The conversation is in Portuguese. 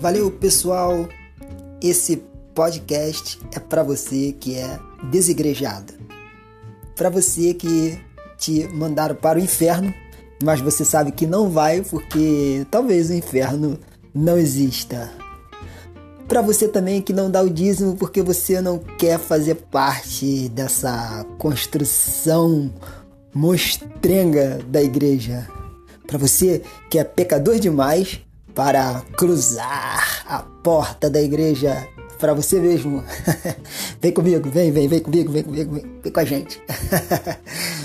Valeu, pessoal. Esse podcast é para você que é desigrejado. Para você que te mandaram para o inferno, mas você sabe que não vai porque talvez o inferno não exista. Para você também que não dá o dízimo porque você não quer fazer parte dessa construção mostrenga da igreja. Para você que é pecador demais para cruzar a porta da igreja para você mesmo. vem comigo, vem, vem, vem comigo, vem comigo, vem, vem com a gente.